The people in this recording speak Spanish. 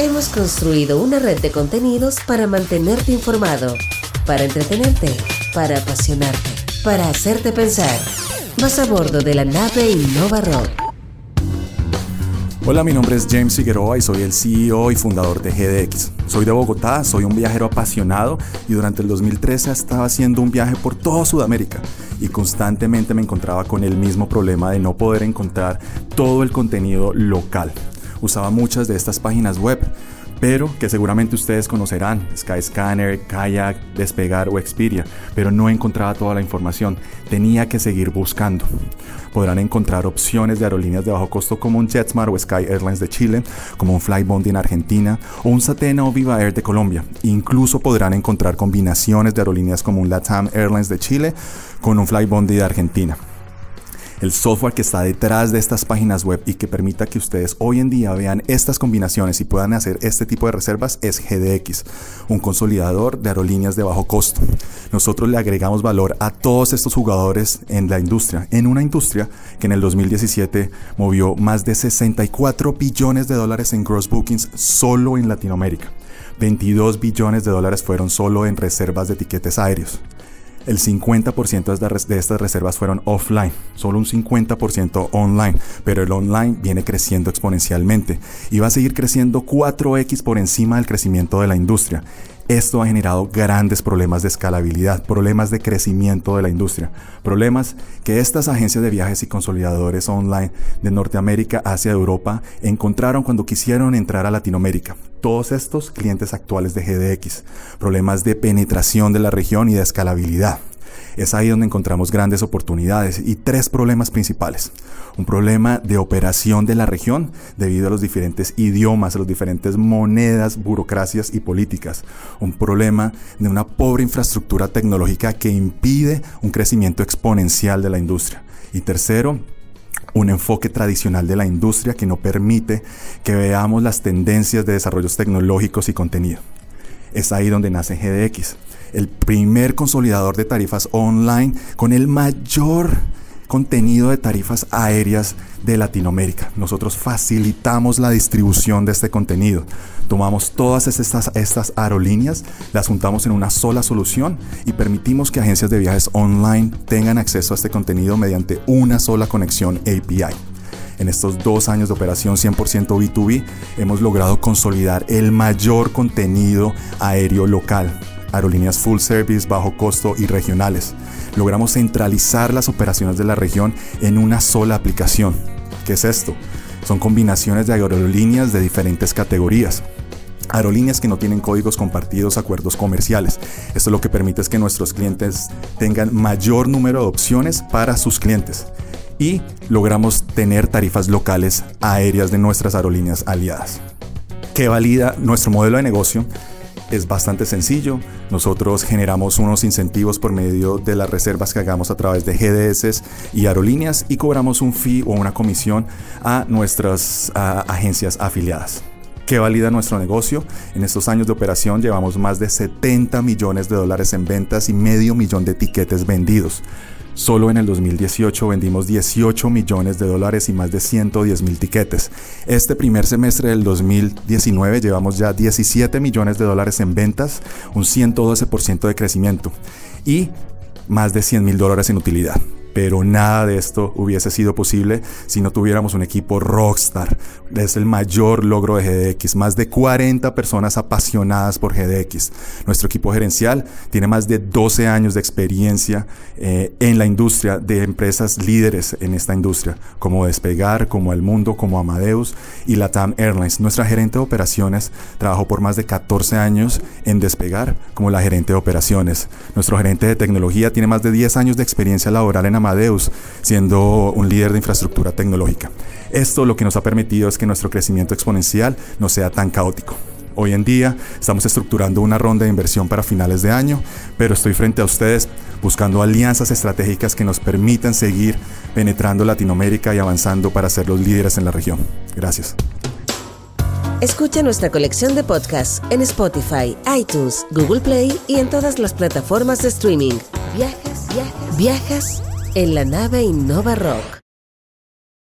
hemos construido una red de contenidos para mantenerte informado, para entretenerte, para apasionarte, para hacerte pensar. Vas a bordo de la nave Innova Rock. Hola, mi nombre es James Figueroa y soy el CEO y fundador de GDX. Soy de Bogotá, soy un viajero apasionado y durante el 2013 estaba haciendo un viaje por toda Sudamérica y constantemente me encontraba con el mismo problema de no poder encontrar todo el contenido local. Usaba muchas de estas páginas web, pero que seguramente ustedes conocerán, Skyscanner, Kayak, Despegar o Expedia, pero no encontraba toda la información, tenía que seguir buscando. Podrán encontrar opciones de aerolíneas de bajo costo como un JetSmart o Sky Airlines de Chile, como un Flybondi en Argentina o un Satena o Viva Air de Colombia. Incluso podrán encontrar combinaciones de aerolíneas como un LATAM Airlines de Chile con un Flybondi de Argentina el software que está detrás de estas páginas web y que permita que ustedes hoy en día vean estas combinaciones y puedan hacer este tipo de reservas es GDX, un consolidador de aerolíneas de bajo costo. Nosotros le agregamos valor a todos estos jugadores en la industria, en una industria que en el 2017 movió más de 64 billones de dólares en gross bookings solo en Latinoamérica. 22 billones de dólares fueron solo en reservas de tiquetes aéreos el 50% de estas reservas fueron offline, solo un 50% online, pero el online viene creciendo exponencialmente y va a seguir creciendo 4x por encima del crecimiento de la industria. Esto ha generado grandes problemas de escalabilidad, problemas de crecimiento de la industria, problemas que estas agencias de viajes y consolidadores online de Norteamérica hacia Europa encontraron cuando quisieron entrar a Latinoamérica. Todos estos clientes actuales de GDX, problemas de penetración de la región y de escalabilidad. Es ahí donde encontramos grandes oportunidades y tres problemas principales. Un problema de operación de la región debido a los diferentes idiomas, a las diferentes monedas, burocracias y políticas. Un problema de una pobre infraestructura tecnológica que impide un crecimiento exponencial de la industria. Y tercero, un enfoque tradicional de la industria que no permite que veamos las tendencias de desarrollos tecnológicos y contenido. Es ahí donde nace GDX, el primer consolidador de tarifas online con el mayor contenido de tarifas aéreas de Latinoamérica. Nosotros facilitamos la distribución de este contenido. Tomamos todas estas, estas aerolíneas, las juntamos en una sola solución y permitimos que agencias de viajes online tengan acceso a este contenido mediante una sola conexión API. En estos dos años de operación 100% B2B hemos logrado consolidar el mayor contenido aéreo local aerolíneas full service, bajo costo y regionales. Logramos centralizar las operaciones de la región en una sola aplicación. ¿Qué es esto? Son combinaciones de aerolíneas de diferentes categorías. Aerolíneas que no tienen códigos compartidos, acuerdos comerciales. Esto lo que permite es que nuestros clientes tengan mayor número de opciones para sus clientes. Y logramos tener tarifas locales aéreas de nuestras aerolíneas aliadas. ¿Qué valida nuestro modelo de negocio? es bastante sencillo. Nosotros generamos unos incentivos por medio de las reservas que hagamos a través de GDS y aerolíneas y cobramos un fee o una comisión a nuestras agencias afiliadas. ¿Qué valida nuestro negocio? En estos años de operación llevamos más de 70 millones de dólares en ventas y medio millón de tiquetes vendidos. Solo en el 2018 vendimos 18 millones de dólares y más de 110 mil tiquetes. Este primer semestre del 2019 llevamos ya 17 millones de dólares en ventas, un 112% de crecimiento y más de 100 mil dólares en utilidad pero nada de esto hubiese sido posible si no tuviéramos un equipo rockstar. Es el mayor logro de GDX, más de 40 personas apasionadas por GDX. Nuestro equipo gerencial tiene más de 12 años de experiencia eh, en la industria de empresas líderes en esta industria, como Despegar, como El Mundo, como Amadeus y Latam Airlines. Nuestra gerente de operaciones trabajó por más de 14 años en Despegar como la gerente de operaciones. Nuestro gerente de tecnología tiene más de 10 años de experiencia laboral en Amadeus, siendo un líder de infraestructura tecnológica. Esto lo que nos ha permitido es que nuestro crecimiento exponencial no sea tan caótico. Hoy en día estamos estructurando una ronda de inversión para finales de año, pero estoy frente a ustedes buscando alianzas estratégicas que nos permitan seguir penetrando Latinoamérica y avanzando para ser los líderes en la región. Gracias. Escucha nuestra colección de podcasts en Spotify, iTunes, Google Play y en todas las plataformas de streaming. Viajas, viajas, viajas en la nave Innova Rock.